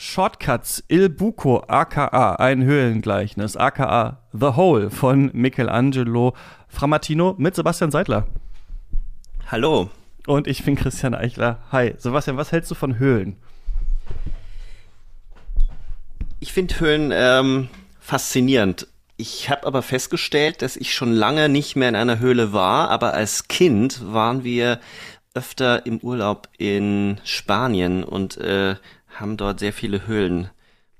Shortcuts Il Buco aka ein Höhlengleichnis aka The Hole von Michelangelo Framatino mit Sebastian Seidler. Hallo. Und ich bin Christian Eichler. Hi. Sebastian, was hältst du von Höhlen? Ich finde Höhlen ähm, faszinierend. Ich habe aber festgestellt, dass ich schon lange nicht mehr in einer Höhle war, aber als Kind waren wir öfter im Urlaub in Spanien und äh, haben dort sehr viele Höhlen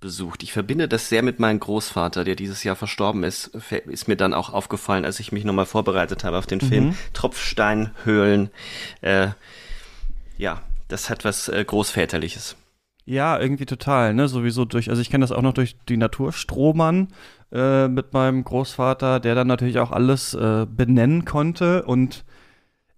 besucht. Ich verbinde das sehr mit meinem Großvater, der dieses Jahr verstorben ist. Ist mir dann auch aufgefallen, als ich mich nochmal vorbereitet habe auf den Film. Mhm. Tropfsteinhöhlen. Äh, ja, das hat was äh, Großväterliches. Ja, irgendwie total, ne? Sowieso durch, also ich kenne das auch noch durch die Naturstromern äh, mit meinem Großvater, der dann natürlich auch alles äh, benennen konnte. Und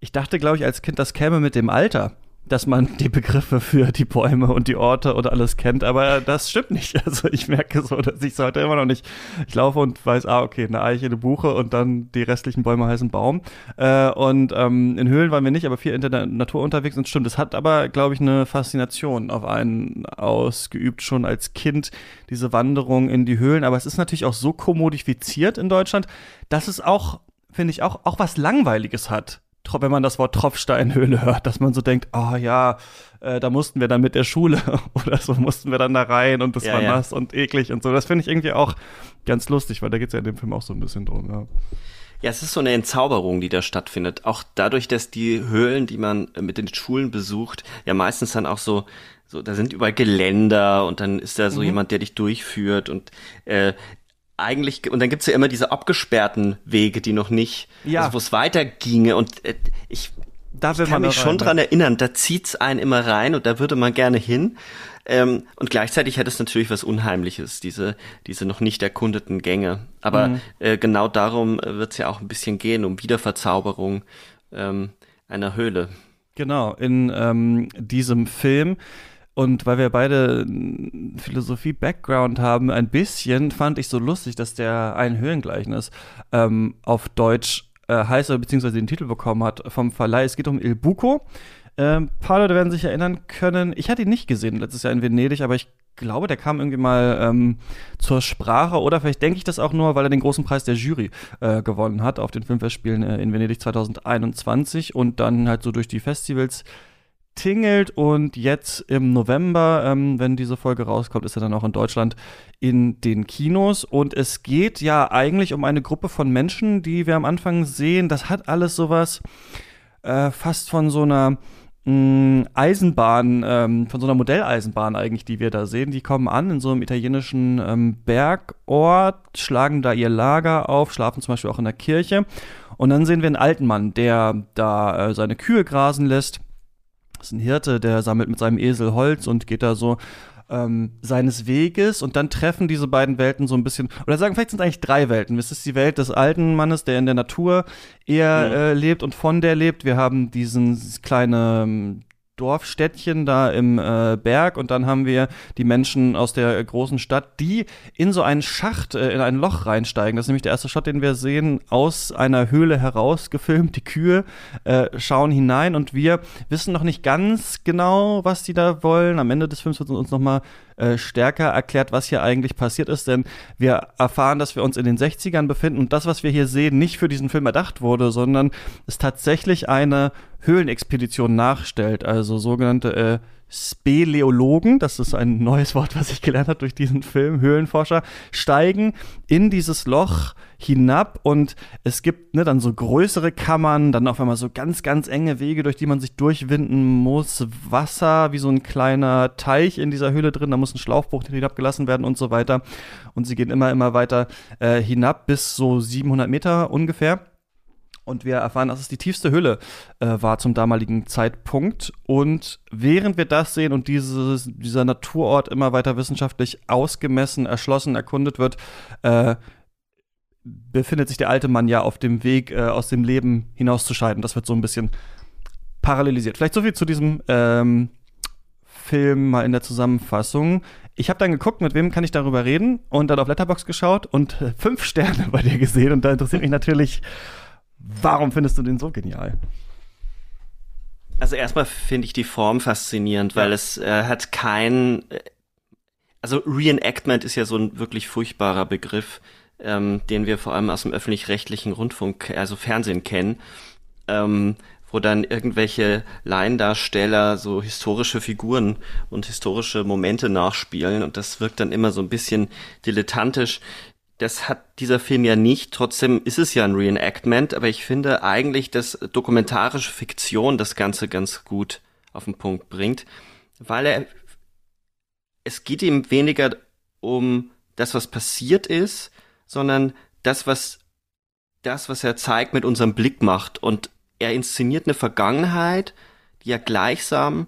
ich dachte, glaube ich, als Kind, das käme mit dem Alter dass man die Begriffe für die Bäume und die Orte oder alles kennt, aber das stimmt nicht. Also ich merke so, dass ich es heute immer noch nicht. Ich laufe und weiß, ah, okay, eine Eiche, eine Buche und dann die restlichen Bäume heißen Baum. Äh, und ähm, in Höhlen waren wir nicht, aber viel in der Natur unterwegs und stimmt. Es hat aber, glaube ich, eine Faszination auf einen ausgeübt, schon als Kind, diese Wanderung in die Höhlen. Aber es ist natürlich auch so kommodifiziert in Deutschland, dass es auch, finde ich, auch, auch was Langweiliges hat wenn man das Wort Tropfsteinhöhle hört, dass man so denkt, oh ja, äh, da mussten wir dann mit der Schule oder so mussten wir dann da rein und das ja, war ja. nass und eklig und so. Das finde ich irgendwie auch ganz lustig, weil da geht es ja in dem Film auch so ein bisschen drum, ja. Ja, es ist so eine Entzauberung, die da stattfindet. Auch dadurch, dass die Höhlen, die man mit den Schulen besucht, ja meistens dann auch so so, da sind überall Geländer und dann ist da so mhm. jemand, der dich durchführt und äh, eigentlich, und dann gibt's ja immer diese abgesperrten Wege, die noch nicht, ja. also wo es weiterginge. Und äh, ich, da ich kann mich schon rein, dran ja. erinnern, da zieht's einen immer rein und da würde man gerne hin. Ähm, und gleichzeitig hat es natürlich was Unheimliches, diese, diese noch nicht erkundeten Gänge. Aber mhm. äh, genau darum wird's ja auch ein bisschen gehen, um Wiederverzauberung ähm, einer Höhle. Genau, in ähm, diesem Film und weil wir beide Philosophie-Background haben, ein bisschen fand ich so lustig, dass der ein Höhengleichnis ähm, auf Deutsch äh, heißt, oder beziehungsweise den Titel bekommen hat vom Verleih. Es geht um Il Buco. Ähm, paar Leute werden sich erinnern können. Ich hatte ihn nicht gesehen letztes Jahr in Venedig, aber ich glaube, der kam irgendwie mal ähm, zur Sprache oder vielleicht denke ich das auch nur, weil er den großen Preis der Jury äh, gewonnen hat auf den Filmfestspielen äh, in Venedig 2021 und dann halt so durch die Festivals tingelt und jetzt im November, ähm, wenn diese Folge rauskommt, ist er dann auch in Deutschland in den Kinos und es geht ja eigentlich um eine Gruppe von Menschen, die wir am Anfang sehen. Das hat alles sowas äh, fast von so einer mh, mm, Eisenbahn, ähm, von so einer Modelleisenbahn eigentlich, die wir da sehen. Die kommen an in so einem italienischen ähm, Bergort, schlagen da ihr Lager auf, schlafen zum Beispiel auch in der Kirche. Und dann sehen wir einen alten Mann, der da äh, seine Kühe grasen lässt das ist ein Hirte, der sammelt mit seinem Esel Holz und geht da so ähm, seines Weges und dann treffen diese beiden Welten so ein bisschen, oder sagen, vielleicht sind es eigentlich drei Welten. Es ist die Welt des alten Mannes, der in der Natur eher mhm. äh, lebt und von der lebt. Wir haben diesen kleine ähm, Dorfstädtchen da im äh, Berg und dann haben wir die Menschen aus der großen Stadt, die in so einen Schacht, äh, in ein Loch reinsteigen. Das ist nämlich der erste Shot, den wir sehen, aus einer Höhle heraus gefilmt. Die Kühe äh, schauen hinein und wir wissen noch nicht ganz genau, was die da wollen. Am Ende des Films wird uns noch mal äh, stärker erklärt, was hier eigentlich passiert ist, denn wir erfahren, dass wir uns in den 60ern befinden und das, was wir hier sehen, nicht für diesen Film erdacht wurde, sondern es tatsächlich eine Höhlenexpedition nachstellt, also sogenannte äh, Speleologen, das ist ein neues Wort, was ich gelernt habe durch diesen Film, Höhlenforscher, steigen in dieses Loch hinab und es gibt ne, dann so größere Kammern, dann auf einmal so ganz, ganz enge Wege, durch die man sich durchwinden muss, Wasser wie so ein kleiner Teich in dieser Höhle drin, da muss ein Schlauchbruch hinabgelassen werden und so weiter. Und sie gehen immer, immer weiter äh, hinab bis so 700 Meter ungefähr und wir erfahren, dass es die tiefste Höhle äh, war zum damaligen Zeitpunkt. Und während wir das sehen und dieses, dieser Naturort immer weiter wissenschaftlich ausgemessen, erschlossen, erkundet wird, äh, befindet sich der alte Mann ja auf dem Weg, äh, aus dem Leben hinauszuscheiden. Das wird so ein bisschen parallelisiert. Vielleicht so viel zu diesem ähm, Film mal in der Zusammenfassung. Ich habe dann geguckt, mit wem kann ich darüber reden und dann auf Letterbox geschaut und äh, fünf Sterne bei dir gesehen. Und da interessiert mich natürlich Warum findest du den so genial? Also erstmal finde ich die Form faszinierend, weil ja. es äh, hat kein, äh, also Reenactment ist ja so ein wirklich furchtbarer Begriff, ähm, den wir vor allem aus dem öffentlich-rechtlichen Rundfunk, also Fernsehen kennen, ähm, wo dann irgendwelche Laiendarsteller so historische Figuren und historische Momente nachspielen und das wirkt dann immer so ein bisschen dilettantisch. Das hat dieser Film ja nicht, trotzdem ist es ja ein Reenactment, aber ich finde eigentlich, dass dokumentarische Fiktion das Ganze ganz gut auf den Punkt bringt, weil er es geht ihm weniger um das, was passiert ist, sondern das, was das, was er zeigt, mit unserem Blick macht. Und er inszeniert eine Vergangenheit, die ja gleichsam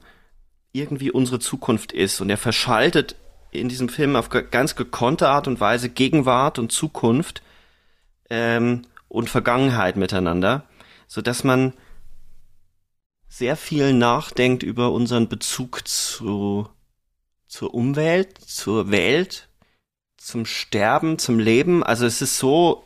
irgendwie unsere Zukunft ist. Und er verschaltet in diesem Film auf ganz gekonnte Art und Weise Gegenwart und Zukunft ähm, und Vergangenheit miteinander, so dass man sehr viel nachdenkt über unseren Bezug zu zur Umwelt, zur Welt, zum Sterben, zum Leben. Also es ist so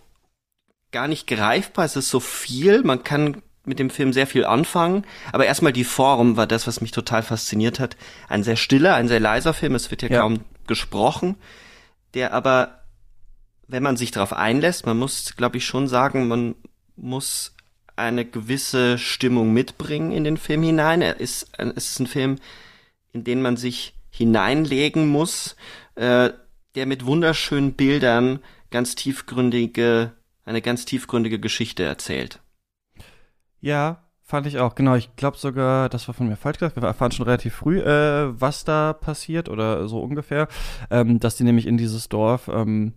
gar nicht greifbar, es ist so viel, man kann mit dem Film sehr viel anfangen, aber erstmal die Form war das, was mich total fasziniert hat. Ein sehr stiller, ein sehr leiser Film, es wird ja, ja. kaum gesprochen, der aber, wenn man sich darauf einlässt, man muss, glaube ich, schon sagen, man muss eine gewisse Stimmung mitbringen in den Film hinein. Er ist, es ist ein Film, in den man sich hineinlegen muss, äh, der mit wunderschönen Bildern ganz tiefgründige, eine ganz tiefgründige Geschichte erzählt. Ja, fand ich auch. Genau, ich glaube sogar, das war von mir falsch gesagt. Wir erfahren schon relativ früh, äh, was da passiert oder so ungefähr, ähm, dass die nämlich in dieses Dorf ähm,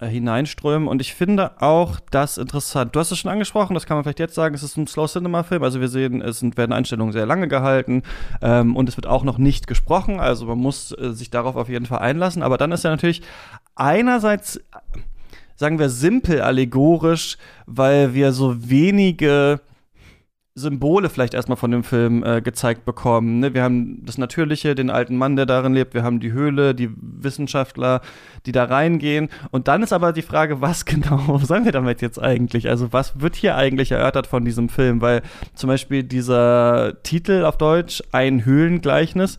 äh, hineinströmen. Und ich finde auch das interessant. Du hast es schon angesprochen, das kann man vielleicht jetzt sagen, es ist ein Slow Cinema Film. Also wir sehen, es sind, werden Einstellungen sehr lange gehalten ähm, und es wird auch noch nicht gesprochen. Also man muss äh, sich darauf auf jeden Fall einlassen. Aber dann ist ja natürlich einerseits, sagen wir, simpel allegorisch, weil wir so wenige Symbole vielleicht erstmal von dem Film äh, gezeigt bekommen. Ne? Wir haben das Natürliche, den alten Mann, der darin lebt, wir haben die Höhle, die Wissenschaftler, die da reingehen. Und dann ist aber die Frage, was genau sollen wir damit jetzt eigentlich? Also was wird hier eigentlich erörtert von diesem Film? Weil zum Beispiel dieser Titel auf Deutsch, ein Höhlengleichnis,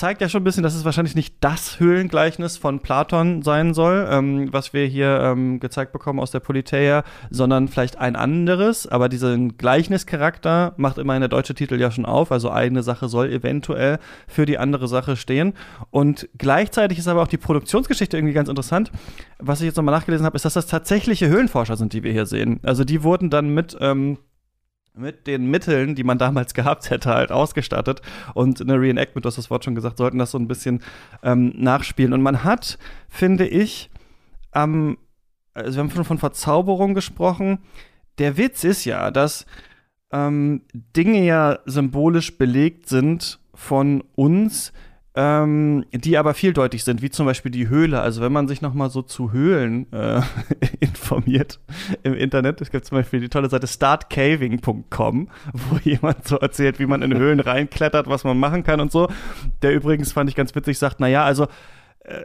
zeigt ja schon ein bisschen, dass es wahrscheinlich nicht das Höhlengleichnis von Platon sein soll, ähm, was wir hier ähm, gezeigt bekommen aus der Politeia, sondern vielleicht ein anderes. Aber diesen Gleichnischarakter macht immerhin der deutsche Titel ja schon auf. Also eine Sache soll eventuell für die andere Sache stehen. Und gleichzeitig ist aber auch die Produktionsgeschichte irgendwie ganz interessant. Was ich jetzt nochmal nachgelesen habe, ist, dass das tatsächliche Höhlenforscher sind, die wir hier sehen. Also die wurden dann mit ähm, mit den Mitteln, die man damals gehabt hätte, halt ausgestattet. Und eine Reenactment, du hast das Wort schon gesagt, sollten das so ein bisschen ähm, nachspielen. Und man hat, finde ich, ähm, also wir haben schon von Verzauberung gesprochen. Der Witz ist ja, dass ähm, Dinge ja symbolisch belegt sind von uns, ähm, die aber vieldeutig sind, wie zum Beispiel die Höhle. Also wenn man sich noch mal so zu Höhlen äh, informiert im Internet, es gibt zum Beispiel die tolle Seite startcaving.com, wo jemand so erzählt, wie man in Höhlen reinklettert, was man machen kann und so. Der übrigens fand ich ganz witzig, sagt, na ja, also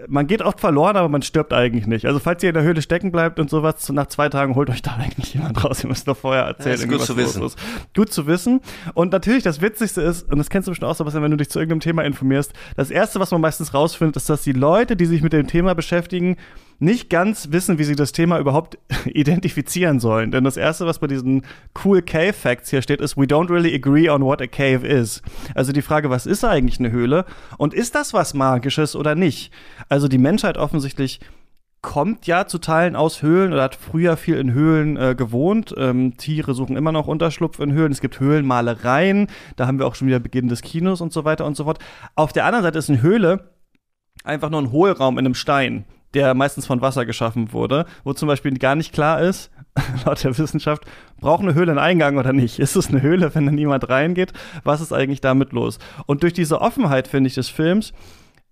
man geht oft verloren, aber man stirbt eigentlich nicht. Also falls ihr in der Höhle stecken bleibt und sowas, nach zwei Tagen holt euch da eigentlich jemand raus. Ihr müsst doch vorher erzählen. Ja, ist gut zu wissen. Ist. Gut zu wissen. Und natürlich das Witzigste ist, und das kennst du bestimmt auch so, wenn du dich zu irgendeinem Thema informierst, das Erste, was man meistens rausfindet, ist, dass die Leute, die sich mit dem Thema beschäftigen, nicht ganz wissen, wie sie das Thema überhaupt identifizieren sollen. Denn das erste, was bei diesen cool Cave Facts hier steht, ist, we don't really agree on what a cave is. Also die Frage, was ist eigentlich eine Höhle? Und ist das was Magisches oder nicht? Also die Menschheit offensichtlich kommt ja zu Teilen aus Höhlen oder hat früher viel in Höhlen äh, gewohnt. Ähm, Tiere suchen immer noch Unterschlupf in Höhlen. Es gibt Höhlenmalereien. Da haben wir auch schon wieder Beginn des Kinos und so weiter und so fort. Auf der anderen Seite ist eine Höhle einfach nur ein Hohlraum in einem Stein der meistens von Wasser geschaffen wurde, wo zum Beispiel gar nicht klar ist, laut der Wissenschaft, braucht eine Höhle einen Eingang oder nicht? Ist es eine Höhle, wenn da niemand reingeht? Was ist eigentlich damit los? Und durch diese Offenheit, finde ich, des Films,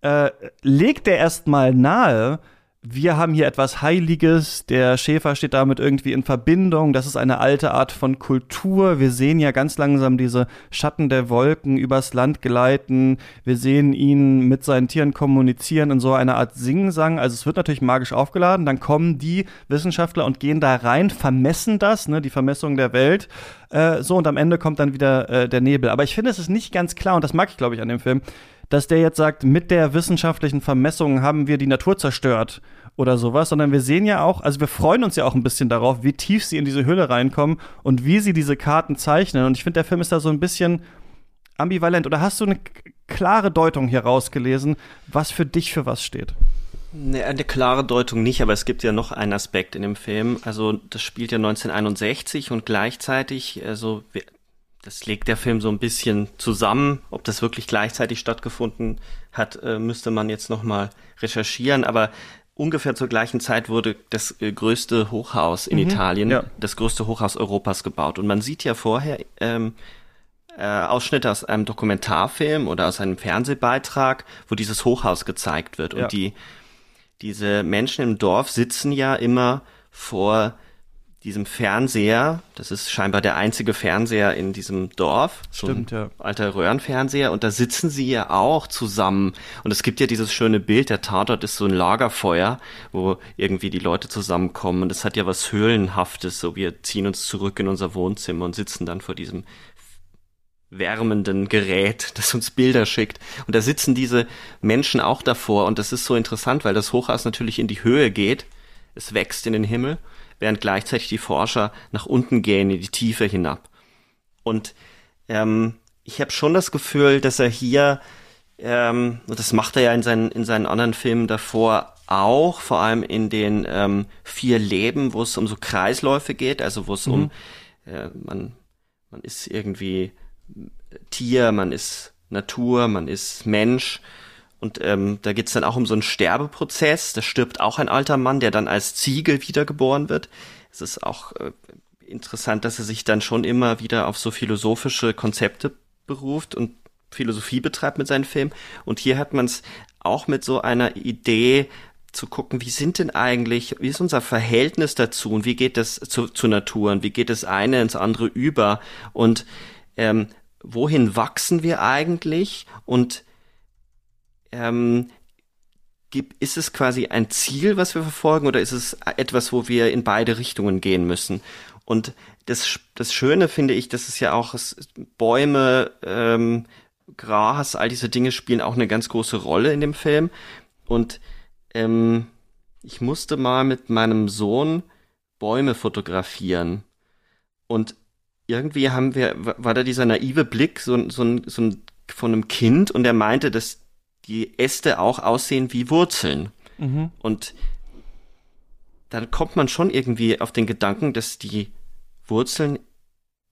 äh, legt er erstmal nahe, wir haben hier etwas Heiliges, der Schäfer steht damit irgendwie in Verbindung, das ist eine alte Art von Kultur. Wir sehen ja ganz langsam diese Schatten der Wolken übers Land gleiten, wir sehen ihn mit seinen Tieren kommunizieren in so einer Art Singsang. Also es wird natürlich magisch aufgeladen, dann kommen die Wissenschaftler und gehen da rein, vermessen das, ne, die Vermessung der Welt. Äh, so, und am Ende kommt dann wieder äh, der Nebel. Aber ich finde, es ist nicht ganz klar, und das mag ich, glaube ich, an dem Film, dass der jetzt sagt, mit der wissenschaftlichen Vermessung haben wir die Natur zerstört oder sowas, sondern wir sehen ja auch, also wir freuen uns ja auch ein bisschen darauf, wie tief sie in diese Höhle reinkommen und wie sie diese Karten zeichnen. Und ich finde, der Film ist da so ein bisschen ambivalent. Oder hast du eine klare Deutung hier rausgelesen, was für dich für was steht? Ne, eine klare Deutung nicht, aber es gibt ja noch einen Aspekt in dem Film. Also das spielt ja 1961 und gleichzeitig, also das legt der Film so ein bisschen zusammen. Ob das wirklich gleichzeitig stattgefunden hat, äh, müsste man jetzt noch mal recherchieren. Aber ungefähr zur gleichen Zeit wurde das äh, größte Hochhaus in mhm, Italien, ja. das größte Hochhaus Europas gebaut. Und man sieht ja vorher ähm, äh, Ausschnitte aus einem Dokumentarfilm oder aus einem Fernsehbeitrag, wo dieses Hochhaus gezeigt wird. Und ja. die, diese Menschen im Dorf sitzen ja immer vor diesem Fernseher, das ist scheinbar der einzige Fernseher in diesem Dorf. Stimmt, so ja. Alter Röhrenfernseher. Und da sitzen sie ja auch zusammen. Und es gibt ja dieses schöne Bild, der Tatort ist so ein Lagerfeuer, wo irgendwie die Leute zusammenkommen. Und es hat ja was Höhlenhaftes. So, wir ziehen uns zurück in unser Wohnzimmer und sitzen dann vor diesem wärmenden Gerät, das uns Bilder schickt. Und da sitzen diese Menschen auch davor. Und das ist so interessant, weil das Hochhaus natürlich in die Höhe geht. Es wächst in den Himmel während gleichzeitig die Forscher nach unten gehen, in die Tiefe hinab. Und ähm, ich habe schon das Gefühl, dass er hier, ähm, und das macht er ja in seinen, in seinen anderen Filmen davor auch, vor allem in den ähm, vier Leben, wo es um so Kreisläufe geht, also wo es mhm. um, äh, man, man ist irgendwie Tier, man ist Natur, man ist Mensch und ähm, da geht's dann auch um so einen Sterbeprozess. Da stirbt auch ein alter Mann, der dann als Ziegel wiedergeboren wird. Es ist auch äh, interessant, dass er sich dann schon immer wieder auf so philosophische Konzepte beruft und Philosophie betreibt mit seinen Filmen. Und hier hat man es auch mit so einer Idee zu gucken, wie sind denn eigentlich, wie ist unser Verhältnis dazu und wie geht das zu, zur Natur und wie geht das eine ins andere über und ähm, wohin wachsen wir eigentlich und ähm, ist es quasi ein Ziel, was wir verfolgen, oder ist es etwas, wo wir in beide Richtungen gehen müssen? Und das, das Schöne finde ich, dass es ja auch Bäume, ähm, Gras, all diese Dinge spielen auch eine ganz große Rolle in dem Film. Und ähm, ich musste mal mit meinem Sohn Bäume fotografieren. Und irgendwie haben wir, war da dieser naive Blick so, so, so von einem Kind und er meinte, dass die Äste auch aussehen wie Wurzeln. Mhm. Und dann kommt man schon irgendwie auf den Gedanken, dass die Wurzeln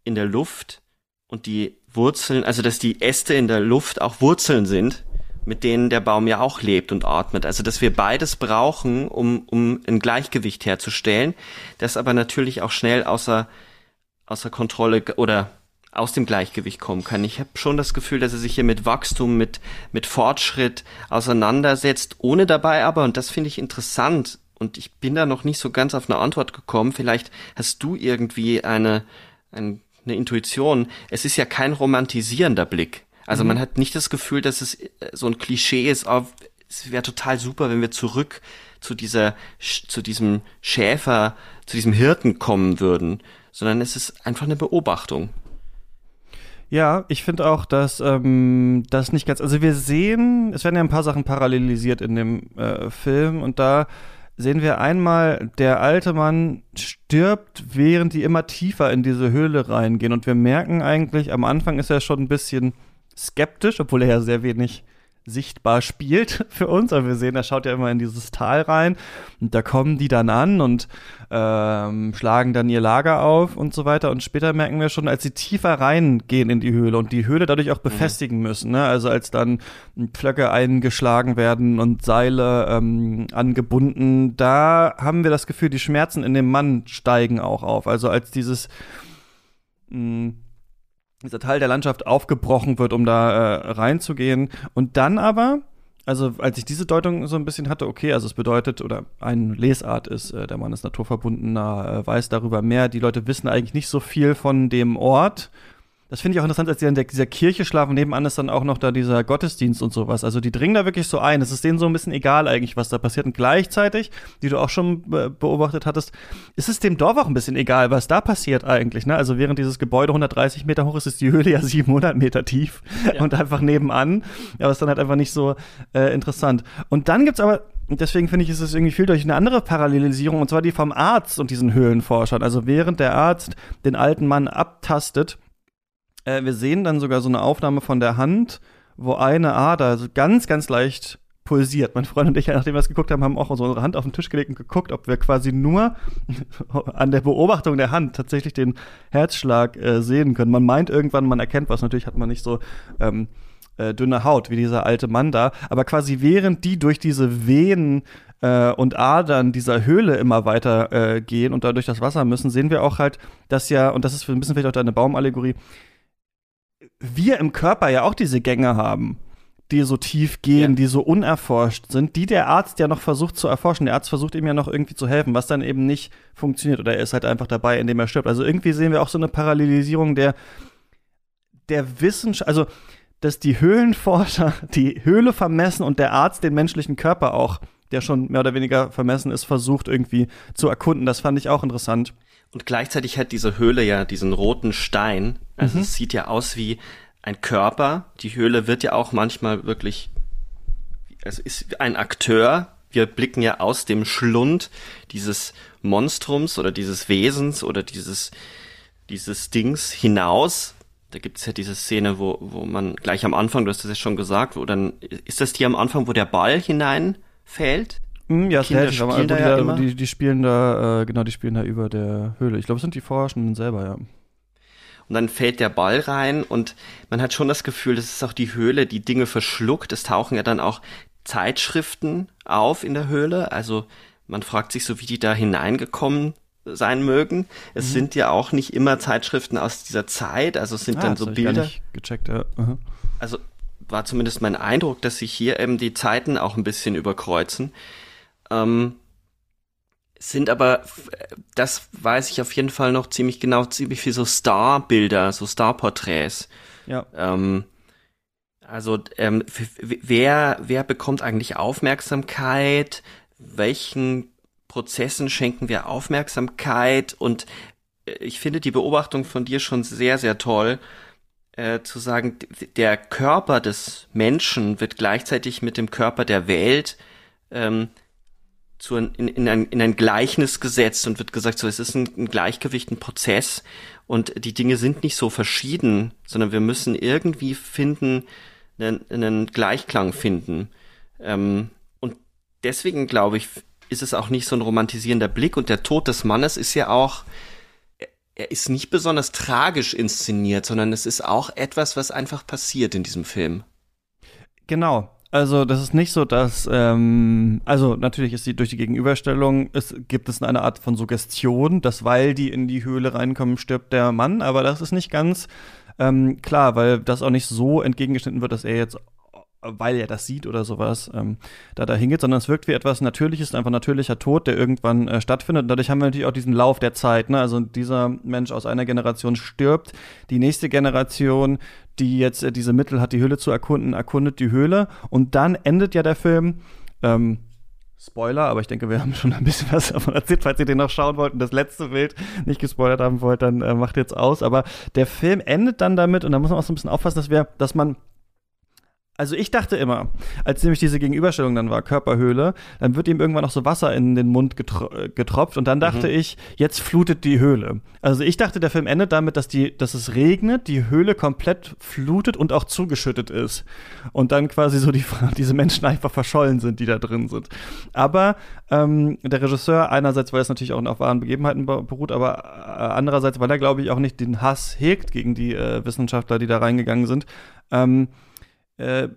in der Luft und die Wurzeln, also dass die Äste in der Luft auch Wurzeln sind, mit denen der Baum ja auch lebt und atmet. Also dass wir beides brauchen, um, um ein Gleichgewicht herzustellen, das aber natürlich auch schnell außer, außer Kontrolle oder aus dem Gleichgewicht kommen kann. Ich habe schon das Gefühl, dass er sich hier mit Wachstum, mit, mit Fortschritt auseinandersetzt, ohne dabei aber, und das finde ich interessant, und ich bin da noch nicht so ganz auf eine Antwort gekommen, vielleicht hast du irgendwie eine, eine, eine Intuition. Es ist ja kein romantisierender Blick. Also mhm. man hat nicht das Gefühl, dass es äh, so ein Klischee ist, auf, es wäre total super, wenn wir zurück zu dieser, zu diesem Schäfer, zu diesem Hirten kommen würden, sondern es ist einfach eine Beobachtung. Ja, ich finde auch, dass ähm, das nicht ganz. Also wir sehen, es werden ja ein paar Sachen parallelisiert in dem äh, Film und da sehen wir einmal, der alte Mann stirbt, während die immer tiefer in diese Höhle reingehen. Und wir merken eigentlich, am Anfang ist er schon ein bisschen skeptisch, obwohl er ja sehr wenig sichtbar spielt für uns. Aber wir sehen, er schaut ja immer in dieses Tal rein und da kommen die dann an und ähm, schlagen dann ihr Lager auf und so weiter. Und später merken wir schon, als sie tiefer reingehen in die Höhle und die Höhle dadurch auch mhm. befestigen müssen. Ne? Also als dann Pflöcke eingeschlagen werden und Seile ähm, angebunden, da haben wir das Gefühl, die Schmerzen in dem Mann steigen auch auf. Also als dieses mh, dieser Teil der Landschaft aufgebrochen wird, um da äh, reinzugehen. Und dann aber, also als ich diese Deutung so ein bisschen hatte, okay, also es bedeutet, oder eine Lesart ist, äh, der Mann ist naturverbundener, äh, weiß darüber mehr. Die Leute wissen eigentlich nicht so viel von dem Ort. Das finde ich auch interessant, als die in dieser Kirche schlafen, nebenan ist dann auch noch da dieser Gottesdienst und sowas. Also die dringen da wirklich so ein. Es ist denen so ein bisschen egal eigentlich, was da passiert. Und gleichzeitig, wie du auch schon beobachtet hattest, ist es dem Dorf auch ein bisschen egal, was da passiert eigentlich. Ne? Also während dieses Gebäude 130 Meter hoch ist, ist die Höhle ja 700 Meter tief ja. und einfach nebenan. Aber ist dann halt einfach nicht so äh, interessant. Und dann gibt's aber deswegen finde ich, ist es irgendwie viel durch eine andere Parallelisierung, und zwar die vom Arzt und diesen Höhlenforschern. Also während der Arzt den alten Mann abtastet, äh, wir sehen dann sogar so eine Aufnahme von der Hand, wo eine Ader so ganz, ganz leicht pulsiert. Mein Freund und ich, nachdem wir es geguckt haben, haben auch so unsere Hand auf den Tisch gelegt und geguckt, ob wir quasi nur an der Beobachtung der Hand tatsächlich den Herzschlag äh, sehen können. Man meint irgendwann, man erkennt was. Natürlich hat man nicht so ähm, äh, dünne Haut wie dieser alte Mann da, aber quasi während die durch diese Venen äh, und Adern dieser Höhle immer weiter äh, gehen und dadurch das Wasser müssen, sehen wir auch halt, dass ja, und das ist ein bisschen vielleicht auch eine Baumallegorie, wir im Körper ja auch diese Gänge haben, die so tief gehen, ja. die so unerforscht sind, die der Arzt ja noch versucht zu erforschen. Der Arzt versucht ihm ja noch irgendwie zu helfen, was dann eben nicht funktioniert oder er ist halt einfach dabei, indem er stirbt. Also irgendwie sehen wir auch so eine Parallelisierung der der Wissenschaft, also dass die Höhlenforscher die Höhle vermessen und der Arzt den menschlichen Körper auch, der schon mehr oder weniger vermessen ist, versucht irgendwie zu erkunden. Das fand ich auch interessant. Und gleichzeitig hat diese Höhle ja diesen roten Stein. Also mhm. es sieht ja aus wie ein Körper. Die Höhle wird ja auch manchmal wirklich, es ist ein Akteur. Wir blicken ja aus dem Schlund dieses Monstrums oder dieses Wesens oder dieses, dieses Dings hinaus. Da gibt es ja diese Szene, wo, wo man gleich am Anfang, du hast das ja schon gesagt, wo dann, ist das die am Anfang, wo der Ball hineinfällt? Hm, ja, Kinder spielen da ja immer. Die, die spielen da, äh, genau, die spielen da über der Höhle. Ich glaube, es sind die Forschenden selber, ja. Und dann fällt der Ball rein und man hat schon das Gefühl, das ist auch die Höhle, die Dinge verschluckt. Es tauchen ja dann auch Zeitschriften auf in der Höhle. Also man fragt sich so, wie die da hineingekommen sein mögen. Es mhm. sind ja auch nicht immer Zeitschriften aus dieser Zeit, also es sind ah, dann so Bilder. gecheckt, ja. Uh Also war zumindest mein Eindruck, dass sich hier eben die Zeiten auch ein bisschen überkreuzen. Ähm, sind aber, das weiß ich auf jeden Fall noch ziemlich genau, ziemlich viel so Star-Bilder, so Star-Porträts. Ja. Ähm, also ähm, wer, wer bekommt eigentlich Aufmerksamkeit? Welchen Prozessen schenken wir Aufmerksamkeit? Und äh, ich finde die Beobachtung von dir schon sehr, sehr toll, äh, zu sagen, der Körper des Menschen wird gleichzeitig mit dem Körper der Welt ähm, zu in, in, ein, in ein Gleichnis gesetzt und wird gesagt, so es ist ein, ein Gleichgewicht, ein Prozess und die Dinge sind nicht so verschieden, sondern wir müssen irgendwie finden, einen, einen Gleichklang finden. Ähm, und deswegen glaube ich, ist es auch nicht so ein romantisierender Blick und der Tod des Mannes ist ja auch, er ist nicht besonders tragisch inszeniert, sondern es ist auch etwas, was einfach passiert in diesem Film. Genau, also das ist nicht so, dass ähm, also natürlich ist die durch die Gegenüberstellung es gibt es eine Art von Suggestion, dass weil die in die Höhle reinkommen stirbt der Mann, aber das ist nicht ganz ähm, klar, weil das auch nicht so entgegengeschnitten wird, dass er jetzt weil er das sieht oder sowas, ähm, da da hingeht, sondern es wirkt wie etwas Natürliches, einfach natürlicher Tod, der irgendwann äh, stattfindet. Und dadurch haben wir natürlich auch diesen Lauf der Zeit. Ne? Also dieser Mensch aus einer Generation stirbt, die nächste Generation, die jetzt äh, diese Mittel hat, die Höhle zu erkunden, erkundet die Höhle und dann endet ja der Film. Ähm, Spoiler, aber ich denke, wir haben schon ein bisschen was davon erzählt. Falls ihr den noch schauen wollt und das letzte Bild nicht gespoilert haben wollt, dann äh, macht jetzt aus. Aber der Film endet dann damit und da muss man auch so ein bisschen aufpassen, dass wir, dass man also ich dachte immer, als nämlich diese Gegenüberstellung dann war, Körperhöhle, dann wird ihm irgendwann noch so Wasser in den Mund getro getropft und dann dachte mhm. ich, jetzt flutet die Höhle. Also ich dachte, der Film endet damit, dass, die, dass es regnet, die Höhle komplett flutet und auch zugeschüttet ist. Und dann quasi so die, diese Menschen einfach verschollen sind, die da drin sind. Aber ähm, der Regisseur, einerseits, weil es natürlich auch auf wahren Begebenheiten beruht, aber äh, andererseits, weil er, glaube ich, auch nicht den Hass hegt gegen die äh, Wissenschaftler, die da reingegangen sind, ähm, äh,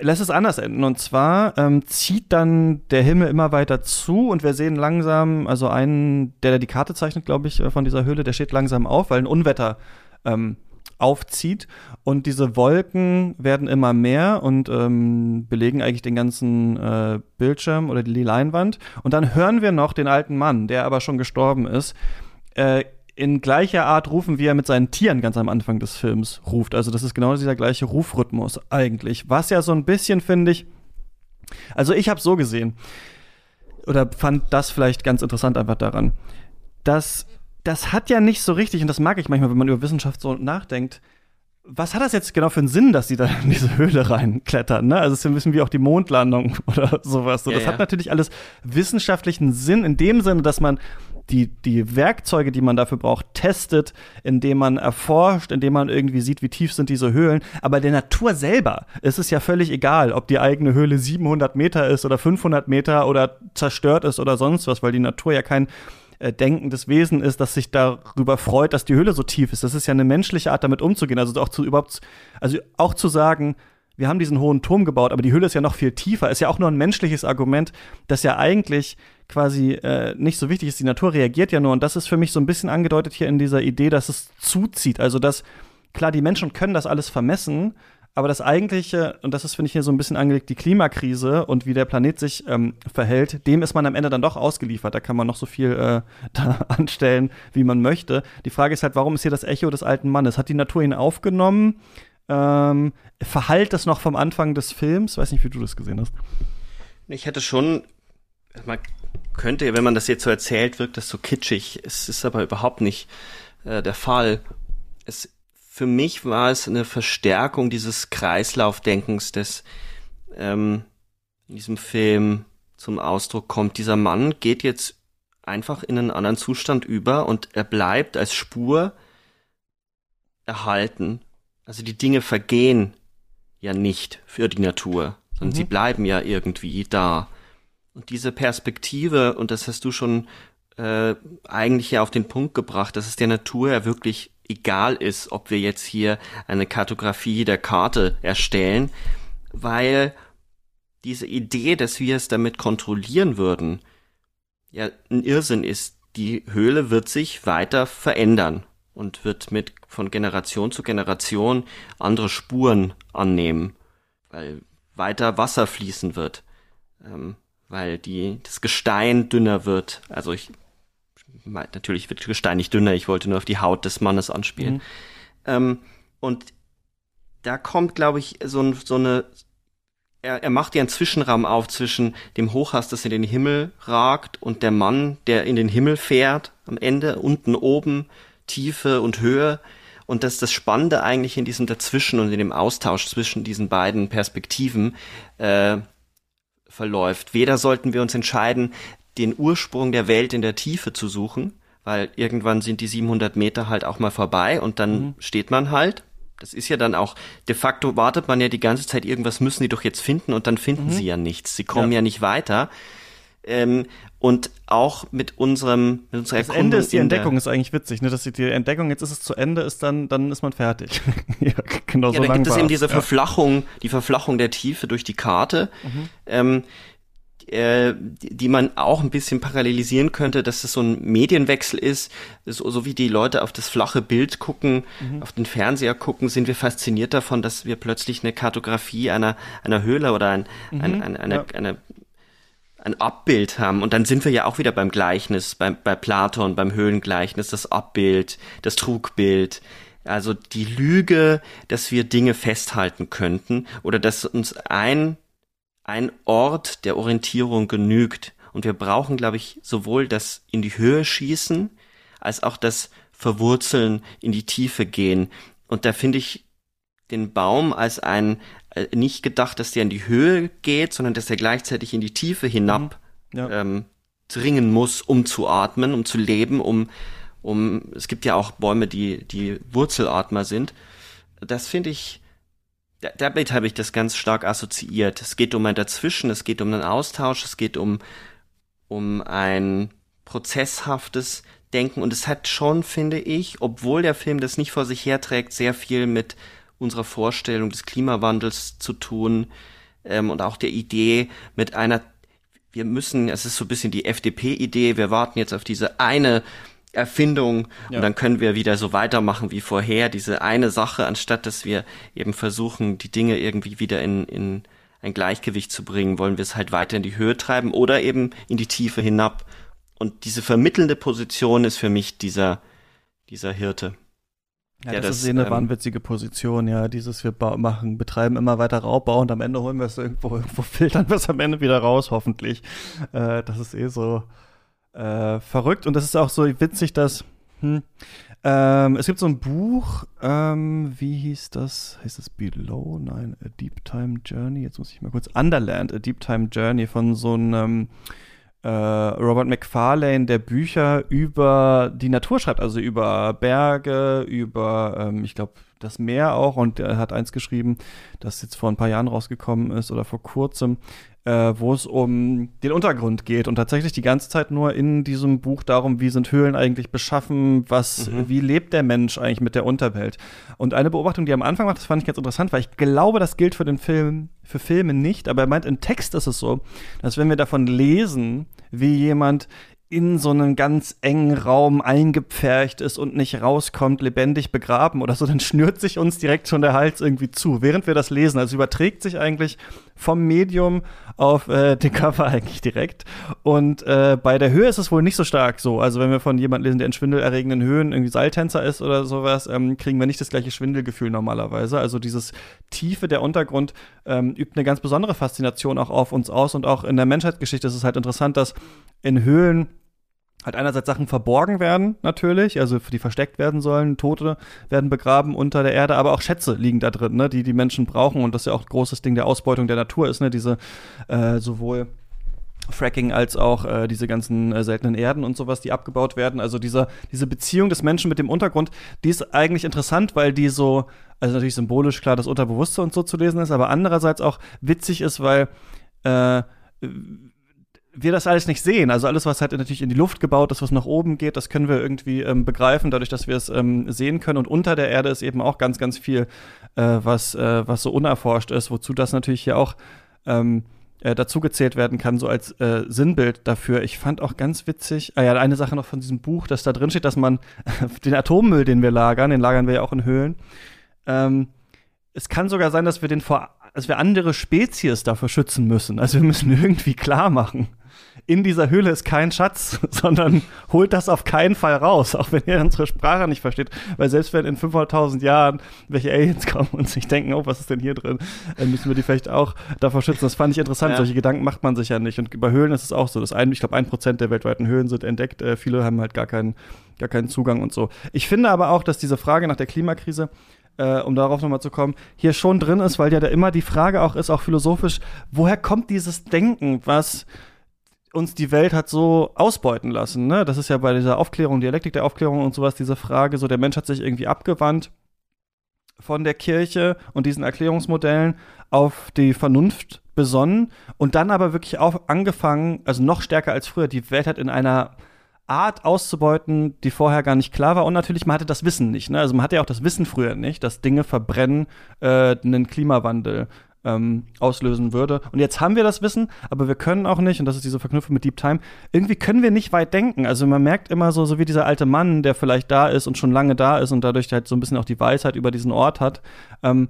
lässt es anders enden. Und zwar ähm, zieht dann der Himmel immer weiter zu und wir sehen langsam, also einen, der die Karte zeichnet, glaube ich, äh, von dieser Höhle, der steht langsam auf, weil ein Unwetter ähm, aufzieht und diese Wolken werden immer mehr und ähm, belegen eigentlich den ganzen äh, Bildschirm oder die Leinwand. Und dann hören wir noch den alten Mann, der aber schon gestorben ist, äh, in gleicher Art rufen, wie er mit seinen Tieren ganz am Anfang des Films ruft. Also das ist genau dieser gleiche Rufrhythmus eigentlich. Was ja so ein bisschen, finde ich, also ich habe so gesehen, oder fand das vielleicht ganz interessant einfach daran, dass das hat ja nicht so richtig, und das mag ich manchmal, wenn man über Wissenschaft so nachdenkt, was hat das jetzt genau für einen Sinn, dass sie da in diese Höhle reinklettern? Ne? Also es ist ein bisschen wie auch die Mondlandung oder sowas. So, ja, das ja. hat natürlich alles wissenschaftlichen Sinn in dem Sinne, dass man die, die Werkzeuge, die man dafür braucht, testet, indem man erforscht, indem man irgendwie sieht, wie tief sind diese Höhlen. Aber der Natur selber ist es ja völlig egal, ob die eigene Höhle 700 Meter ist oder 500 Meter oder zerstört ist oder sonst was, weil die Natur ja kein äh, denkendes Wesen ist, das sich darüber freut, dass die Höhle so tief ist. Das ist ja eine menschliche Art, damit umzugehen. Also auch zu überhaupt, also auch zu sagen, wir haben diesen hohen Turm gebaut, aber die Höhle ist ja noch viel tiefer. Ist ja auch nur ein menschliches Argument, das ja eigentlich quasi äh, nicht so wichtig ist. Die Natur reagiert ja nur. Und das ist für mich so ein bisschen angedeutet hier in dieser Idee, dass es zuzieht. Also, dass, klar, die Menschen können das alles vermessen, aber das eigentliche, und das ist, finde ich, hier so ein bisschen angelegt, die Klimakrise und wie der Planet sich ähm, verhält, dem ist man am Ende dann doch ausgeliefert. Da kann man noch so viel äh, da anstellen, wie man möchte. Die Frage ist halt, warum ist hier das Echo des alten Mannes? Hat die Natur ihn aufgenommen? Ähm, verhallt das noch vom Anfang des Films? Weiß nicht, wie du das gesehen hast. Ich hätte schon, man könnte, wenn man das jetzt so erzählt, wirkt das so kitschig. Es ist aber überhaupt nicht äh, der Fall. Es für mich war es eine Verstärkung dieses Kreislaufdenkens, das ähm, in diesem Film zum Ausdruck kommt. Dieser Mann geht jetzt einfach in einen anderen Zustand über und er bleibt als Spur erhalten. Also die Dinge vergehen ja nicht für die Natur, sondern mhm. sie bleiben ja irgendwie da. Und diese Perspektive, und das hast du schon äh, eigentlich ja auf den Punkt gebracht, dass es der Natur ja wirklich egal ist, ob wir jetzt hier eine Kartografie der Karte erstellen, weil diese Idee, dass wir es damit kontrollieren würden, ja ein Irrsinn ist. Die Höhle wird sich weiter verändern und wird mit von Generation zu Generation andere Spuren annehmen, weil weiter Wasser fließen wird, ähm, weil die das Gestein dünner wird. Also ich natürlich wird Gestein nicht dünner, ich wollte nur auf die Haut des Mannes anspielen. Mhm. Ähm, und da kommt, glaube ich, so, so eine, er, er macht ja einen Zwischenraum auf zwischen dem Hochhaus, das in den Himmel ragt, und der Mann, der in den Himmel fährt, am Ende, unten, oben, Tiefe und Höhe. Und das ist das Spannende eigentlich in diesem Dazwischen und in dem Austausch zwischen diesen beiden Perspektiven äh, verläuft. Weder sollten wir uns entscheiden, den Ursprung der Welt in der Tiefe zu suchen, weil irgendwann sind die 700 Meter halt auch mal vorbei und dann mhm. steht man halt. Das ist ja dann auch, de facto wartet man ja die ganze Zeit, irgendwas müssen die doch jetzt finden und dann finden mhm. sie ja nichts. Sie kommen ja, ja nicht weiter. Ähm, und auch mit unserem mit unserer Das Ende ist die Entdeckung, ist eigentlich witzig, ne? Dass die Entdeckung, jetzt ist es zu Ende, ist dann, dann ist man fertig. ja, genau ja, so dann gibt es eben diese ja. Verflachung, die Verflachung der Tiefe durch die Karte. Mhm. Ähm, äh, die man auch ein bisschen parallelisieren könnte, dass es so ein Medienwechsel ist, so, so wie die Leute auf das flache Bild gucken, mhm. auf den Fernseher gucken, sind wir fasziniert davon, dass wir plötzlich eine Kartografie einer, einer Höhle oder ein, mhm. ein, ein, eine, ja. eine, ein Abbild haben. Und dann sind wir ja auch wieder beim Gleichnis, bei, bei Platon, beim Höhlengleichnis, das Abbild, das Trugbild. Also die Lüge, dass wir Dinge festhalten könnten oder dass uns ein ein Ort der Orientierung genügt. Und wir brauchen, glaube ich, sowohl das in die Höhe schießen, als auch das Verwurzeln in die Tiefe gehen. Und da finde ich den Baum als ein, nicht gedacht, dass der in die Höhe geht, sondern dass er gleichzeitig in die Tiefe hinab mhm. ja. ähm, dringen muss, um zu atmen, um zu leben, um, um, es gibt ja auch Bäume, die, die Wurzelatmer sind. Das finde ich, damit habe ich das ganz stark assoziiert. Es geht um ein Dazwischen, es geht um einen Austausch, es geht um, um ein prozesshaftes Denken und es hat schon, finde ich, obwohl der Film das nicht vor sich herträgt, sehr viel mit unserer Vorstellung des Klimawandels zu tun ähm, und auch der Idee mit einer, wir müssen, es ist so ein bisschen die FDP-Idee, wir warten jetzt auf diese eine Erfindung ja. und dann können wir wieder so weitermachen wie vorher, diese eine Sache, anstatt dass wir eben versuchen, die Dinge irgendwie wieder in, in ein Gleichgewicht zu bringen, wollen wir es halt weiter in die Höhe treiben oder eben in die Tiefe hinab. Und diese vermittelnde Position ist für mich dieser, dieser Hirte. Ja, das, das ist eh eine ähm, wahnwitzige Position, ja, dieses wir machen, betreiben immer weiter Raubbau und am Ende holen wir es irgendwo, irgendwo filtern wir es am Ende wieder raus, hoffentlich. Äh, das ist eh so äh, verrückt und das ist auch so witzig, dass hm, ähm, es gibt so ein Buch, ähm, wie hieß das? Heißt es Below? Nein, A Deep Time Journey. Jetzt muss ich mal kurz. Underland, A Deep Time Journey von so einem Robert McFarlane, der Bücher über die Natur schreibt, also über Berge, über, ähm, ich glaube, das Meer auch. Und er hat eins geschrieben, das jetzt vor ein paar Jahren rausgekommen ist oder vor kurzem, äh, wo es um den Untergrund geht und tatsächlich die ganze Zeit nur in diesem Buch darum, wie sind Höhlen eigentlich beschaffen, was, mhm. wie lebt der Mensch eigentlich mit der Unterwelt. Und eine Beobachtung, die er am Anfang macht, das fand ich ganz interessant, weil ich glaube, das gilt für den Film, für Filme nicht, aber er meint, im Text ist es so, dass wenn wir davon lesen, wie jemand in so einen ganz engen Raum eingepfercht ist und nicht rauskommt, lebendig begraben oder so, dann schnürt sich uns direkt schon der Hals irgendwie zu, während wir das lesen. Also überträgt sich eigentlich vom Medium auf äh, den Cover eigentlich direkt. Und äh, bei der Höhe ist es wohl nicht so stark so. Also wenn wir von jemandem lesen, der in schwindelerregenden Höhen irgendwie Seiltänzer ist oder sowas, ähm, kriegen wir nicht das gleiche Schwindelgefühl normalerweise. Also dieses Tiefe der Untergrund ähm, übt eine ganz besondere Faszination auch auf uns aus. Und auch in der Menschheitsgeschichte ist es halt interessant, dass in Höhlen halt einerseits Sachen verborgen werden, natürlich, also die versteckt werden sollen, Tote werden begraben unter der Erde, aber auch Schätze liegen da drin, ne, die die Menschen brauchen und das ja auch ein großes Ding der Ausbeutung der Natur ist, ne, diese äh, sowohl Fracking als auch äh, diese ganzen äh, seltenen Erden und sowas, die abgebaut werden. Also diese, diese Beziehung des Menschen mit dem Untergrund, die ist eigentlich interessant, weil die so, also natürlich symbolisch klar das Unterbewusste und so zu lesen ist, aber andererseits auch witzig ist, weil äh, wir das alles nicht sehen. Also alles, was halt natürlich in die Luft gebaut ist, was nach oben geht, das können wir irgendwie ähm, begreifen, dadurch, dass wir es ähm, sehen können. Und unter der Erde ist eben auch ganz, ganz viel, äh, was, äh, was so unerforscht ist, wozu das natürlich hier auch ähm, äh, dazu gezählt werden kann, so als äh, Sinnbild dafür. Ich fand auch ganz witzig, ah ja, eine Sache noch von diesem Buch, dass da drin steht, dass man den Atommüll, den wir lagern, den lagern wir ja auch in Höhlen, ähm, es kann sogar sein, dass wir den vor, dass wir andere Spezies dafür schützen müssen. Also wir müssen irgendwie klar machen, in dieser Höhle ist kein Schatz, sondern holt das auf keinen Fall raus, auch wenn ihr unsere Sprache nicht versteht. Weil selbst wenn in 500.000 Jahren welche Aliens kommen und sich denken, oh, was ist denn hier drin, dann müssen wir die vielleicht auch davor schützen. Das fand ich interessant. Ja. Solche Gedanken macht man sich ja nicht. Und bei Höhlen ist es auch so, dass ein, ich glaube, ein Prozent der weltweiten Höhlen sind entdeckt. Äh, viele haben halt gar keinen, gar keinen Zugang und so. Ich finde aber auch, dass diese Frage nach der Klimakrise äh, um darauf nochmal zu kommen, hier schon drin ist, weil ja da immer die Frage auch ist, auch philosophisch, woher kommt dieses Denken, was uns die Welt hat so ausbeuten lassen. Ne? Das ist ja bei dieser Aufklärung, Dialektik der Aufklärung und sowas, diese Frage, so der Mensch hat sich irgendwie abgewandt von der Kirche und diesen Erklärungsmodellen auf die Vernunft besonnen und dann aber wirklich auch angefangen, also noch stärker als früher, die Welt hat in einer Art auszubeuten, die vorher gar nicht klar war. Und natürlich, man hatte das Wissen nicht. Ne? Also man hatte ja auch das Wissen früher nicht, dass Dinge verbrennen äh, einen Klimawandel ähm, auslösen würde. Und jetzt haben wir das Wissen, aber wir können auch nicht, und das ist diese Verknüpfung mit Deep Time, irgendwie können wir nicht weit denken. Also man merkt immer so, so wie dieser alte Mann, der vielleicht da ist und schon lange da ist und dadurch halt so ein bisschen auch die Weisheit über diesen Ort hat, ähm,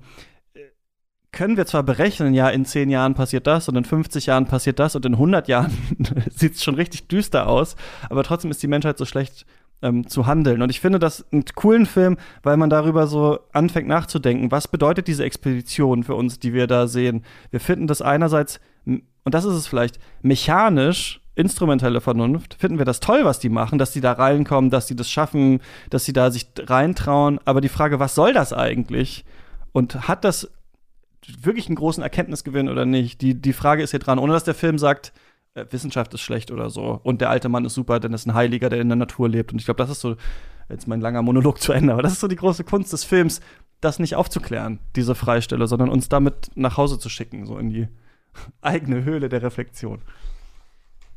können wir zwar berechnen, ja, in zehn Jahren passiert das und in 50 Jahren passiert das und in 100 Jahren sieht es schon richtig düster aus, aber trotzdem ist die Menschheit so schlecht ähm, zu handeln. Und ich finde das einen coolen Film, weil man darüber so anfängt nachzudenken. Was bedeutet diese Expedition für uns, die wir da sehen? Wir finden das einerseits, und das ist es vielleicht, mechanisch instrumentelle Vernunft, finden wir das toll, was die machen, dass die da reinkommen, dass sie das schaffen, dass sie da sich reintrauen. Aber die Frage, was soll das eigentlich? Und hat das wirklich einen großen Erkenntnisgewinn oder nicht? Die, die Frage ist hier dran, ohne dass der Film sagt, äh, Wissenschaft ist schlecht oder so. Und der alte Mann ist super, denn er ist ein Heiliger, der in der Natur lebt. Und ich glaube, das ist so, jetzt mein langer Monolog zu Ende, aber das ist so die große Kunst des Films, das nicht aufzuklären, diese Freistelle, sondern uns damit nach Hause zu schicken, so in die eigene Höhle der Reflexion.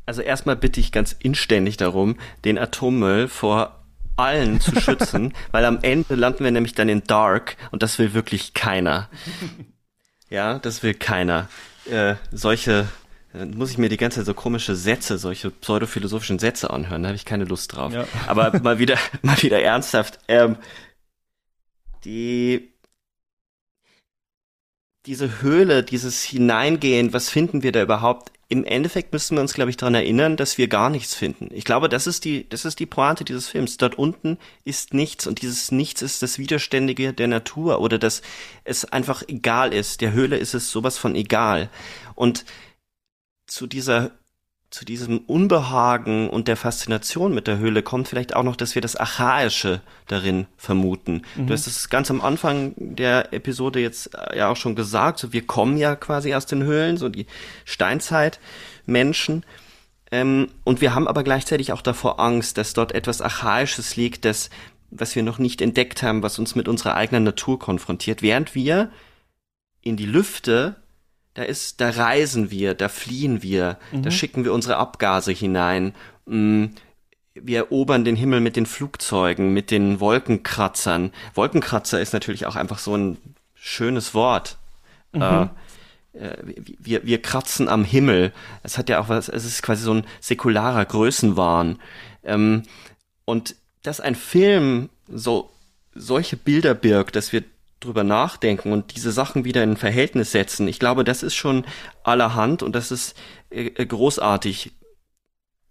Also erstmal bitte ich ganz inständig darum, den Atommüll vor allen zu schützen, weil am Ende landen wir nämlich dann in Dark und das will wirklich keiner. Ja, das will keiner. Äh, solche dann muss ich mir die ganze Zeit so komische Sätze, solche pseudophilosophischen Sätze anhören. Da habe ich keine Lust drauf. Ja. Aber mal wieder, mal wieder ernsthaft. Ähm, die diese Höhle, dieses Hineingehen, was finden wir da überhaupt im Endeffekt müssen wir uns, glaube ich, daran erinnern, dass wir gar nichts finden. Ich glaube, das ist die, das ist die Pointe dieses Films. Dort unten ist nichts und dieses Nichts ist das Widerständige der Natur oder dass es einfach egal ist. Der Höhle ist es sowas von egal. Und zu dieser zu diesem Unbehagen und der Faszination mit der Höhle kommt vielleicht auch noch, dass wir das Archaische darin vermuten. Mhm. Du hast es ganz am Anfang der Episode jetzt äh, ja auch schon gesagt, so wir kommen ja quasi aus den Höhlen, so die Steinzeitmenschen. Ähm, und wir haben aber gleichzeitig auch davor Angst, dass dort etwas Archaisches liegt, das, was wir noch nicht entdeckt haben, was uns mit unserer eigenen Natur konfrontiert, während wir in die Lüfte da ist, da reisen wir, da fliehen wir, mhm. da schicken wir unsere Abgase hinein. Mm, wir erobern den Himmel mit den Flugzeugen, mit den Wolkenkratzern. Wolkenkratzer ist natürlich auch einfach so ein schönes Wort. Mhm. Äh, äh wir, wir kratzen am Himmel. Es hat ja auch was, es ist quasi so ein säkularer Größenwahn. Ähm, und dass ein Film so solche Bilder birgt, dass wir drüber nachdenken und diese Sachen wieder in Verhältnis setzen. Ich glaube, das ist schon allerhand und das ist äh, äh, großartig.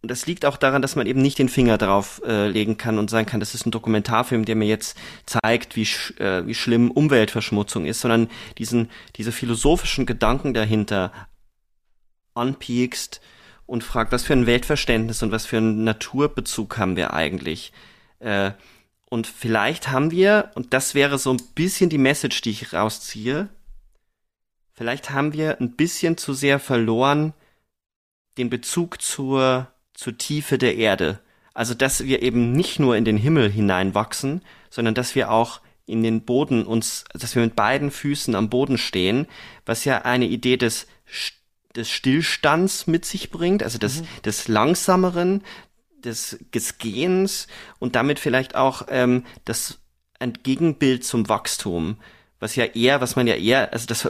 Und das liegt auch daran, dass man eben nicht den Finger drauf äh, legen kann und sagen kann, das ist ein Dokumentarfilm, der mir jetzt zeigt, wie, sch äh, wie schlimm Umweltverschmutzung ist, sondern diesen, diese philosophischen Gedanken dahinter anpiekst und fragt, was für ein Weltverständnis und was für einen Naturbezug haben wir eigentlich. Äh, und vielleicht haben wir, und das wäre so ein bisschen die Message, die ich rausziehe, vielleicht haben wir ein bisschen zu sehr verloren den Bezug zur, zur Tiefe der Erde. Also, dass wir eben nicht nur in den Himmel hineinwachsen, sondern dass wir auch in den Boden uns, dass wir mit beiden Füßen am Boden stehen, was ja eine Idee des, des Stillstands mit sich bringt, also des, mhm. des langsameren, des, des Gehens und damit vielleicht auch ähm, das ein Gegenbild zum Wachstum, was ja eher, was man ja eher, also das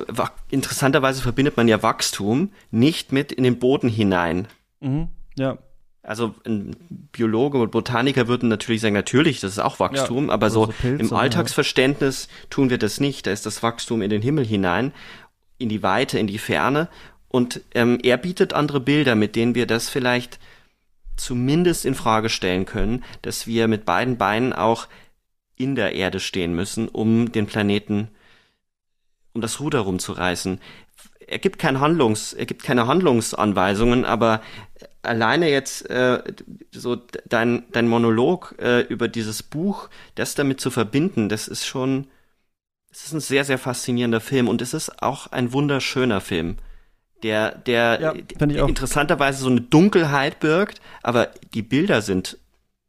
interessanterweise verbindet man ja Wachstum nicht mit in den Boden hinein. Mhm, ja. Also ein Biologe und Botaniker würden natürlich sagen, natürlich, das ist auch Wachstum, ja, aber so, so Pilze, im Alltagsverständnis ja. tun wir das nicht. Da ist das Wachstum in den Himmel hinein, in die Weite, in die Ferne. Und ähm, er bietet andere Bilder, mit denen wir das vielleicht zumindest in Frage stellen können, dass wir mit beiden Beinen auch in der Erde stehen müssen, um den Planeten, um das Ruder rumzureißen. Er gibt kein Handlungs, er gibt keine Handlungsanweisungen, aber alleine jetzt äh, so dein dein Monolog äh, über dieses Buch, das damit zu verbinden, das ist schon, es ist ein sehr sehr faszinierender Film und es ist auch ein wunderschöner Film der, der ja, interessanterweise so eine Dunkelheit birgt, aber die Bilder sind,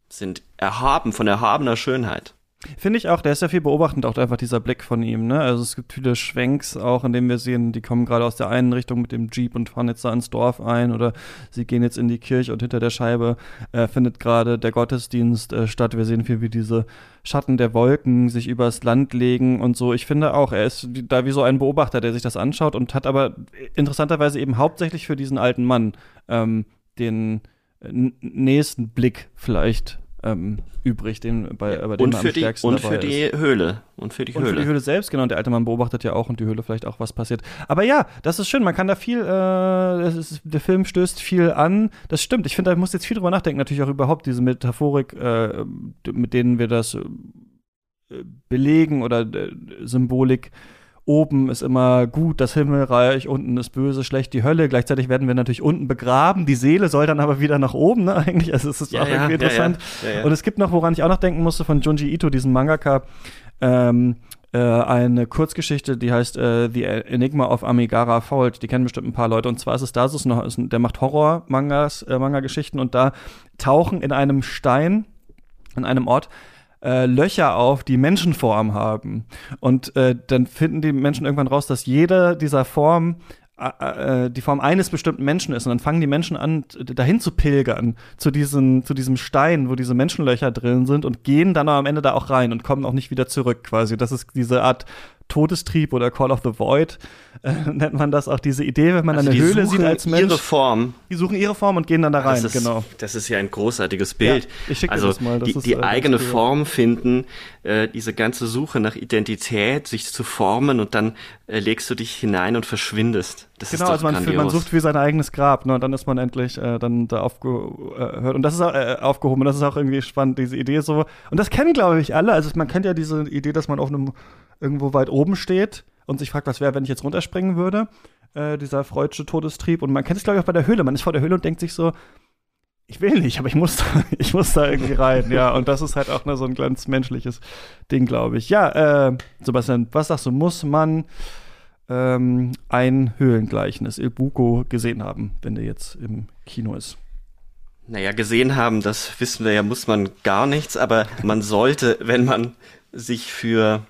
sind erhaben, von erhabener Schönheit. Finde ich auch, der ist ja viel beobachtend, auch einfach dieser Blick von ihm, ne? Also es gibt viele Schwenks auch, in denen wir sehen, die kommen gerade aus der einen Richtung mit dem Jeep und fahren jetzt da ins Dorf ein oder sie gehen jetzt in die Kirche und hinter der Scheibe äh, findet gerade der Gottesdienst äh, statt. Wir sehen viel, wie diese Schatten der Wolken sich übers Land legen und so. Ich finde auch, er ist da wie so ein Beobachter, der sich das anschaut und hat aber interessanterweise eben hauptsächlich für diesen alten Mann ähm, den äh, nächsten Blick vielleicht ähm, übrig, den, bei, ja, bei dem und für am stärksten die, Und für die ist. Höhle. Und für die und Höhle. Und für die Höhle selbst, genau. Und der alte Mann beobachtet ja auch und die Höhle vielleicht auch, was passiert. Aber ja, das ist schön. Man kann da viel, äh, ist, der Film stößt viel an. Das stimmt. Ich finde, da muss jetzt viel drüber nachdenken. Natürlich auch überhaupt diese Metaphorik, äh, mit denen wir das äh, belegen oder äh, Symbolik oben ist immer gut, das Himmelreich, unten ist böse, schlecht, die Hölle. Gleichzeitig werden wir natürlich unten begraben. Die Seele soll dann aber wieder nach oben, ne? Eigentlich. Also es ist ja, auch ja, irgendwie interessant. Ja, Und es gibt noch, woran ich auch noch denken musste, von Junji Ito, diesen Mangaka, ähm, äh, eine Kurzgeschichte, die heißt äh, The Enigma of Amigara Fault. Die kennen bestimmt ein paar Leute. Und zwar ist es da so, der macht Horror-Mangas, äh, Manga-Geschichten und da tauchen in einem Stein, in einem Ort, äh, Löcher auf, die Menschenform haben. Und äh, dann finden die Menschen irgendwann raus, dass jede dieser Formen äh, äh, die Form eines bestimmten Menschen ist. Und dann fangen die Menschen an, dahin zu pilgern, zu, diesen, zu diesem Stein, wo diese Menschenlöcher drin sind und gehen dann am Ende da auch rein und kommen auch nicht wieder zurück quasi. Das ist diese Art Todestrieb oder Call of the Void äh, nennt man das auch diese Idee, wenn man also eine Höhle sieht als Mensch. ihre Form. Die suchen ihre Form und gehen dann da rein, das ist, genau. Das ist ja ein großartiges Bild. Ja, ich schicke also das mal. Das die, ist, die äh, eigene Form finden, äh, diese ganze Suche nach Identität, sich zu formen und dann äh, legst du dich hinein und verschwindest. Das genau, ist also man, man, sucht wie sein eigenes Grab, ne? Und dann ist man endlich äh, dann da aufgehört. Und das ist auch aufgehoben. Und das ist auch irgendwie spannend, diese Idee so. Und das kennen, glaube ich, alle. Also man kennt ja diese Idee, dass man auf einem irgendwo weit oben steht und sich fragt, was wäre, wenn ich jetzt runterspringen würde. Äh, dieser freudsche Todestrieb. Und man kennt es, glaube ich, auch bei der Höhle. Man ist vor der Höhle und denkt sich so, ich will nicht, aber ich muss da, ich muss da irgendwie rein, ja. Und das ist halt auch ne, so ein ganz menschliches Ding, glaube ich. Ja, äh, Sebastian, was sagst du, muss man ähm, ein Höhlengleichnis, Il Buco, gesehen haben, wenn der jetzt im Kino ist? Naja, gesehen haben, das wissen wir ja, muss man gar nichts, aber man sollte, wenn man sich für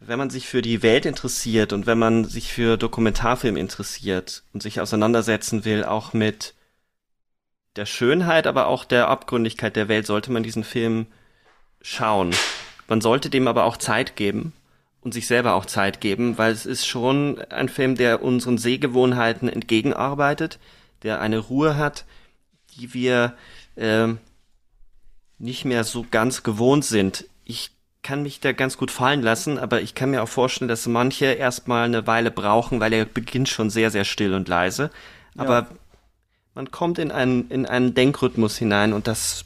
wenn man sich für die Welt interessiert und wenn man sich für Dokumentarfilm interessiert und sich auseinandersetzen will, auch mit der Schönheit, aber auch der Abgründigkeit der Welt, sollte man diesen Film schauen. Man sollte dem aber auch Zeit geben und sich selber auch Zeit geben, weil es ist schon ein Film, der unseren Sehgewohnheiten entgegenarbeitet, der eine Ruhe hat, die wir äh, nicht mehr so ganz gewohnt sind. Ich kann mich da ganz gut fallen lassen, aber ich kann mir auch vorstellen, dass manche erstmal eine Weile brauchen, weil er beginnt schon sehr, sehr still und leise. Aber ja. man kommt in einen, in einen Denkrhythmus hinein und das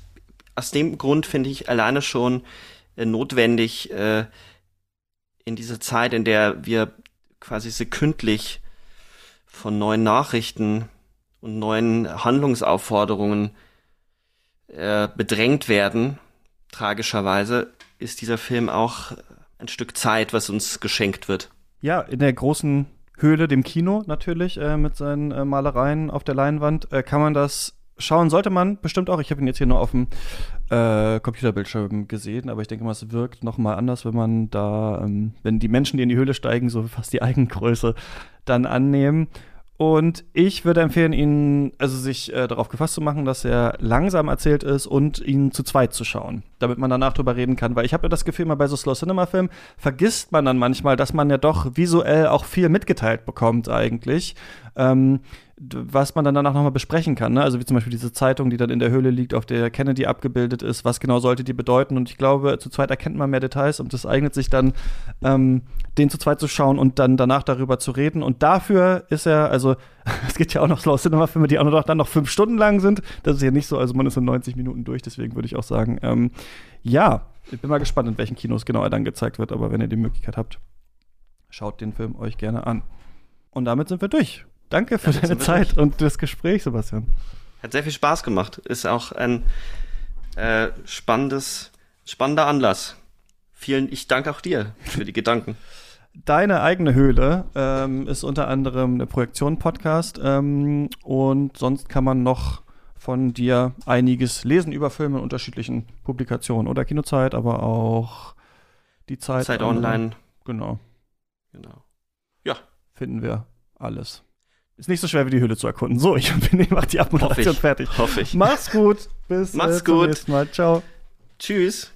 aus dem Grund finde ich alleine schon äh, notwendig, äh, in dieser Zeit, in der wir quasi sekündlich von neuen Nachrichten und neuen Handlungsaufforderungen äh, bedrängt werden, tragischerweise, ist dieser Film auch ein Stück Zeit, was uns geschenkt wird. Ja, in der großen Höhle, dem Kino natürlich, äh, mit seinen äh, Malereien auf der Leinwand, äh, kann man das schauen. Sollte man bestimmt auch. Ich habe ihn jetzt hier nur auf dem äh, Computerbildschirm gesehen, aber ich denke mal, es wirkt noch mal anders, wenn man da, ähm, wenn die Menschen, die in die Höhle steigen, so fast die Eigengröße dann annehmen. Und ich würde empfehlen, ihn, also sich äh, darauf gefasst zu machen, dass er langsam erzählt ist und ihn zu zweit zu schauen, damit man danach drüber reden kann. Weil ich habe ja das Gefühl, mal bei so Slow Cinema Filmen vergisst man dann manchmal, dass man ja doch visuell auch viel mitgeteilt bekommt eigentlich. Ähm, was man dann danach nochmal besprechen kann. Ne? Also wie zum Beispiel diese Zeitung, die dann in der Höhle liegt, auf der Kennedy abgebildet ist. Was genau sollte die bedeuten? Und ich glaube, zu zweit erkennt man mehr Details und es eignet sich dann, ähm, den zu zweit zu schauen und dann danach darüber zu reden. Und dafür ist er, also es gibt ja auch noch Slow Cinema Filme, die auch noch, dann noch fünf Stunden lang sind. Das ist ja nicht so, also man ist in 90 Minuten durch, deswegen würde ich auch sagen, ähm, ja, ich bin mal gespannt, in welchen Kinos genau er dann gezeigt wird, aber wenn ihr die Möglichkeit habt, schaut den Film euch gerne an. Und damit sind wir durch. Danke für ja, deine Zeit und das Gespräch, Sebastian. Hat sehr viel Spaß gemacht. Ist auch ein äh, spannendes, spannender Anlass. Vielen, ich danke auch dir für die Gedanken. Deine eigene Höhle ähm, ist unter anderem eine Projektion-Podcast ähm, und sonst kann man noch von dir einiges lesen über Filme in unterschiedlichen Publikationen oder Kinozeit, aber auch die Zeit. Zeit online. Genau. Genau. Ja. Finden wir alles. Ist nicht so schwer wie die Höhle zu erkunden. So, ich bin mach die Abmoderation Hoffe ich. fertig. Hoffe ich. Mach's gut. Bis Mach's äh, zum gut. nächsten Mal. Ciao. Tschüss.